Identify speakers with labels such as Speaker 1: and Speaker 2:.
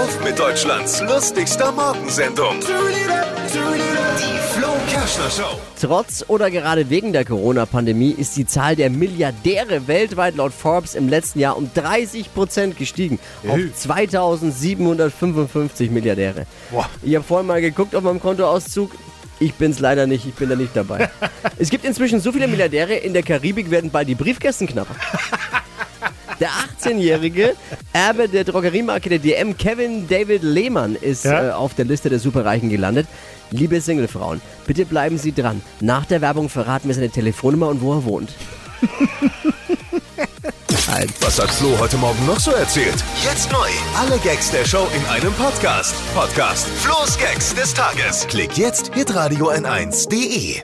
Speaker 1: Auf mit Deutschlands lustigster Morgensendung. Die Flo Kerschner Show.
Speaker 2: Trotz oder gerade wegen der Corona-Pandemie ist die Zahl der Milliardäre weltweit laut Forbes im letzten Jahr um 30 Prozent gestiegen. Auf 2755 Milliardäre.
Speaker 3: Boah.
Speaker 2: Ich habe vorhin mal geguckt auf meinem Kontoauszug. Ich bin's leider nicht, ich bin da nicht dabei. es gibt inzwischen so viele Milliardäre, in der Karibik werden bald die Briefkästen knapper. Der 18-jährige Erbe der Drogeriemarke der DM, Kevin David Lehmann, ist
Speaker 3: Ja?
Speaker 2: äh, auf der Liste der Superreichen gelandet. Liebe Singlefrauen, bitte bleiben Sie dran. Nach der Werbung verraten wir seine Telefonnummer und wo er wohnt.
Speaker 1: Was hat Flo heute Morgen noch so erzählt? Jetzt neu. Alle Gags der Show in einem Podcast. Podcast Flo's Gags des Tages. Klick jetzt, hitradio n1.de.